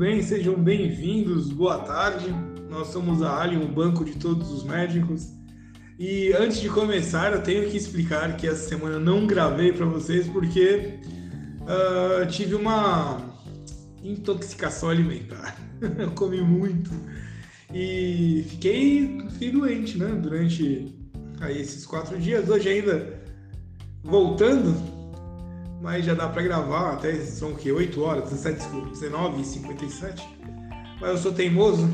bem, sejam bem-vindos, boa tarde. Nós somos a Alien, o banco de todos os médicos. E antes de começar, eu tenho que explicar que essa semana não gravei para vocês porque uh, tive uma intoxicação alimentar. eu comi muito e fiquei, fiquei doente, né? Durante aí, esses quatro dias. Hoje ainda voltando, mas já dá para gravar, até são o quê? 8 horas, 17, 19 e 57. Mas eu sou teimoso,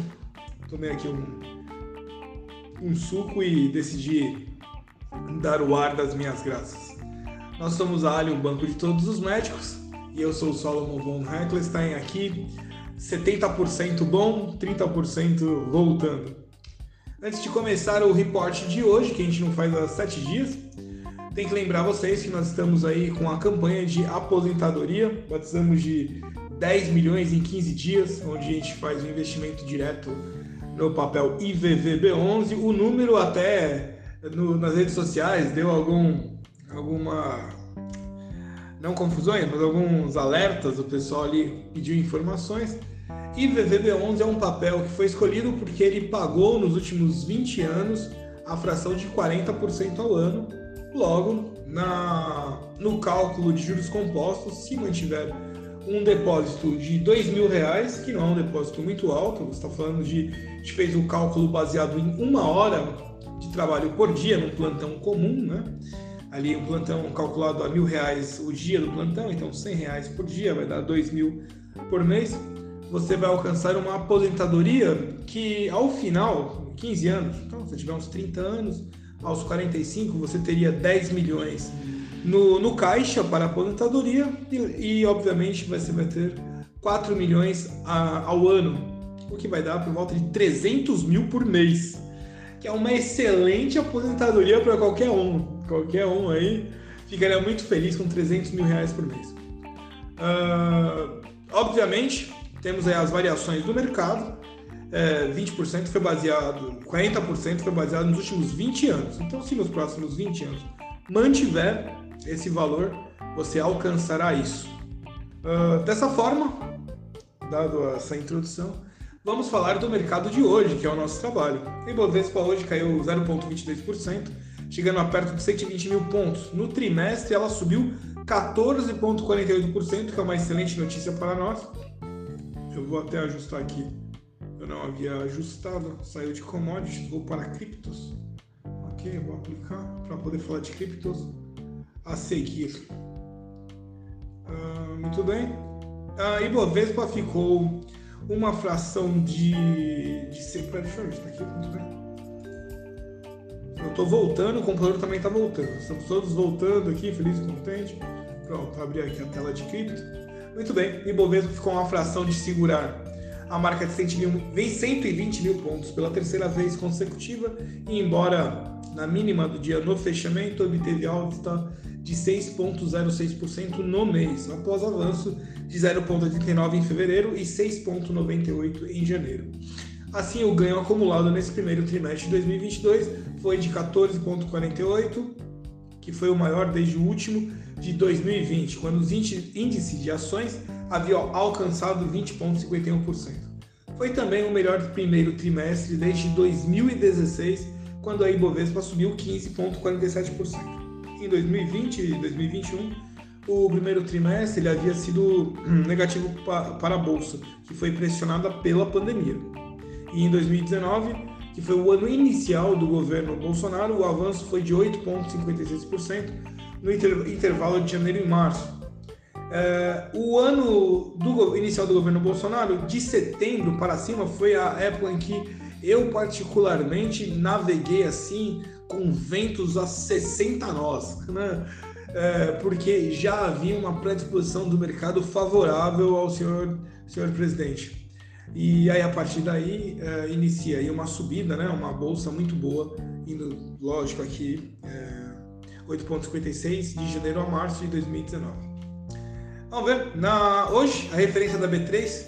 tomei aqui um, um suco e decidi dar o ar das minhas graças. Nós somos a Ali, o banco de todos os médicos, e eu sou o Solomon von Heckelstein aqui, 70% bom, 30% voltando. Antes de começar o report de hoje, que a gente não faz há 7 dias, tem que lembrar vocês que nós estamos aí com a campanha de aposentadoria, batizamos de 10 milhões em 15 dias, onde a gente faz um investimento direto no papel IVVB11. O número até no, nas redes sociais deu algum, alguma não confusões, mas alguns alertas, o pessoal ali pediu informações. IVVB11 é um papel que foi escolhido porque ele pagou nos últimos 20 anos a fração de 40% ao ano Logo, na, no cálculo de juros compostos, se mantiver um depósito de dois mil reais, que não é um depósito muito alto, você está falando de, a gente fez um cálculo baseado em uma hora de trabalho por dia num plantão comum, né? Ali um plantão calculado a mil reais o dia do plantão, então cem reais por dia vai dar dois mil por mês. Você vai alcançar uma aposentadoria que ao final, 15 anos, então se tiver uns 30 anos, aos 45 você teria 10 milhões no, no caixa para aposentadoria e, e, obviamente você vai ter 4 milhões a, ao ano, o que vai dar por volta de 300 mil por mês, que é uma excelente aposentadoria para qualquer um. Qualquer um aí ficaria muito feliz com 300 mil reais por mês. Uh, obviamente, temos aí as variações do mercado, é, 20% foi baseado, 40% foi baseado nos últimos 20 anos. Então, se nos próximos 20 anos mantiver esse valor, você alcançará isso. Uh, dessa forma, dado essa introdução, vamos falar do mercado de hoje, que é o nosso trabalho. A Ibovespa hoje caiu 0,22%, chegando a perto de 120 mil pontos. No trimestre, ela subiu 14,48%, que é uma excelente notícia para nós. Eu vou até ajustar aqui eu não havia ajustado, saiu de commodities, vou para criptos. Ok, vou aplicar para poder falar de criptos a seguir. Uh, muito bem. A Ibovespa ficou uma fração de. de deixa eu ajustar aqui, muito bem. Eu estou voltando, o computador também está voltando. Estamos todos voltando aqui, feliz e contente. Pronto, abri aqui a tela de cripto. Muito bem, Ibovespa ficou uma fração de segurar a marca de 120 mil pontos pela terceira vez consecutiva e embora na mínima do dia no fechamento obteve alta de 6,06% no mês, após avanço de 0,89% em fevereiro e 6,98% em janeiro. Assim, o ganho acumulado nesse primeiro trimestre de 2022 foi de 14,48%, que foi o maior desde o último de 2020, quando os índices de ações havia alcançado 20,51%. Foi também o melhor primeiro trimestre desde 2016, quando a Ibovespa subiu 15,47%. Em 2020 e 2021, o primeiro trimestre ele havia sido hum, negativo para a bolsa, que foi pressionada pela pandemia. E em 2019, que foi o ano inicial do governo Bolsonaro, o avanço foi de 8,56% no intervalo de janeiro e março, é, o ano do inicial do governo Bolsonaro, de setembro para cima, foi a época em que eu particularmente naveguei assim com ventos a 60 nós, né? É, porque já havia uma predisposição do mercado favorável ao senhor, senhor presidente. E aí a partir daí é, inicia aí uma subida, né? Uma bolsa muito boa, indo, lógico, aqui é, 8,56 de janeiro a março de 2019. Vamos ver. Na, hoje, a referência da B3,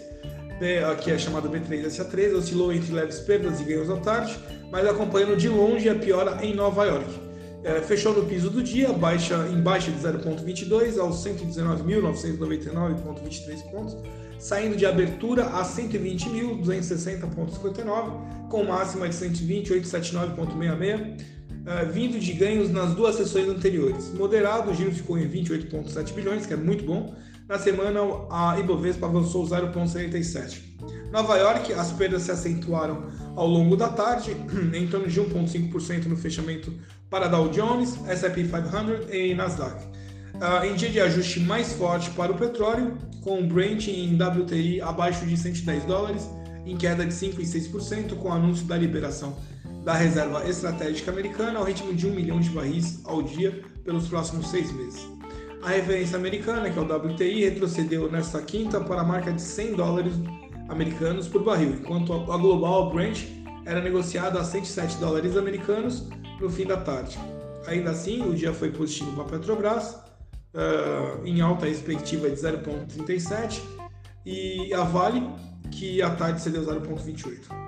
que é chamada B3SA3, oscilou entre leves perdas e ganhos à tarde, mas acompanhando de longe a piora em Nova York. É, fechou no piso do dia, baixa, em baixa de 0,22 aos 119.999,23 pontos, saindo de abertura a 120.260,59, com máxima de 120.879,66, é, vindo de ganhos nas duas sessões anteriores. Moderado, o giro ficou em 28,7 bilhões, que é muito bom. Na semana, a Ibovespa avançou 0,77. Nova York, as perdas se acentuaram ao longo da tarde, em torno de 1,5% no fechamento para Dow Jones, S&P 500 e Nasdaq. Uh, em dia de ajuste mais forte para o petróleo, com o Brent em WTI abaixo de 110 dólares, em queda de 5,6%, com o anúncio da liberação da reserva estratégica americana ao ritmo de 1 milhão de barris ao dia pelos próximos seis meses. A referência americana, que é o WTI, retrocedeu nesta quinta para a marca de 100 dólares americanos por barril, enquanto a global Brent era negociada a 107 dólares americanos no fim da tarde. Ainda assim, o dia foi positivo para a Petrobras, uh, em alta perspectiva de 0,37, e a Vale, que à tarde cedeu 0,28.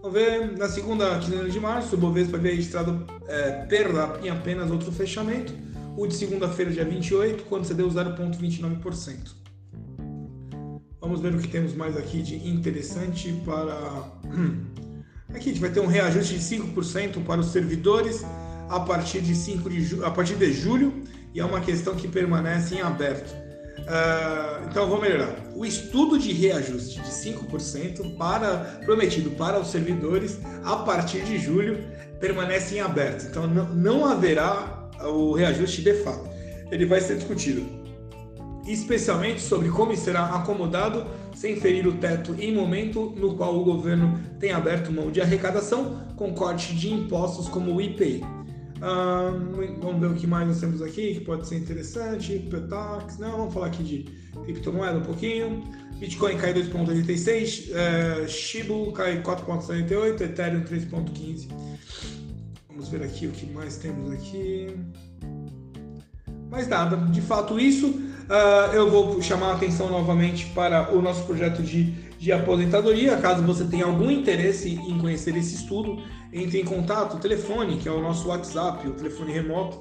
Vamos ver, na segunda quinzena de março, o Bovespa havia registrado é, perda em apenas outro fechamento, o de segunda-feira, dia 28, quando cedeu 0,29%. Vamos ver o que temos mais aqui de interessante para. Aqui a gente vai ter um reajuste de 5% para os servidores a partir de 5 de ju... a partir de julho e é uma questão que permanece em aberto. Uh, então vou melhorar. O estudo de reajuste de 5% para prometido para os servidores a partir de julho permanece em aberto. Então não, não haverá o reajuste de fato. Ele vai ser discutido especialmente sobre como será acomodado sem ferir o teto em momento no qual o governo tem aberto mão de arrecadação com corte de impostos como o IPI. Vamos ver o que mais nós temos aqui que pode ser interessante. Petax, não, vamos falar aqui de criptomoeda um pouquinho. Bitcoin cai 2,86, é, Shibu cai 4,78, Ethereum 3,15. Vamos ver aqui o que mais temos aqui. Mais nada, de fato isso Uh, eu vou chamar a atenção novamente para o nosso projeto de, de aposentadoria. Caso você tenha algum interesse em conhecer esse estudo, entre em contato. Telefone, que é o nosso WhatsApp, o telefone remoto,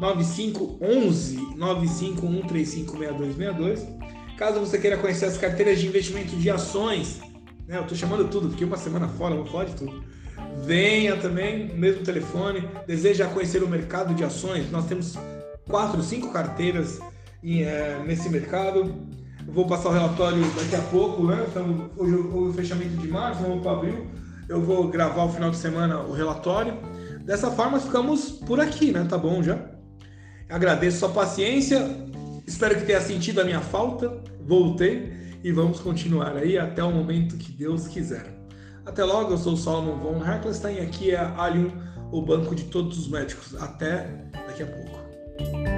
9511 951356262. Caso você queira conhecer as carteiras de investimento de ações, né, eu estou chamando tudo, porque uma semana fora, vou falar de tudo. Venha também, mesmo telefone. Deseja conhecer o mercado de ações? Nós temos quatro, cinco carteiras é, nesse mercado. Vou passar o relatório daqui a pouco, né? Estamos, hoje o fechamento de março, vamos para abril. Eu vou gravar o final de semana o relatório. Dessa forma ficamos por aqui, né? Tá bom já? Agradeço sua paciência. Espero que tenha sentido a minha falta. Voltei e vamos continuar aí até o momento que Deus quiser. Até logo, eu sou o Solomon von Heckelstein e aqui é a Allium, o banco de todos os médicos. Até daqui a pouco.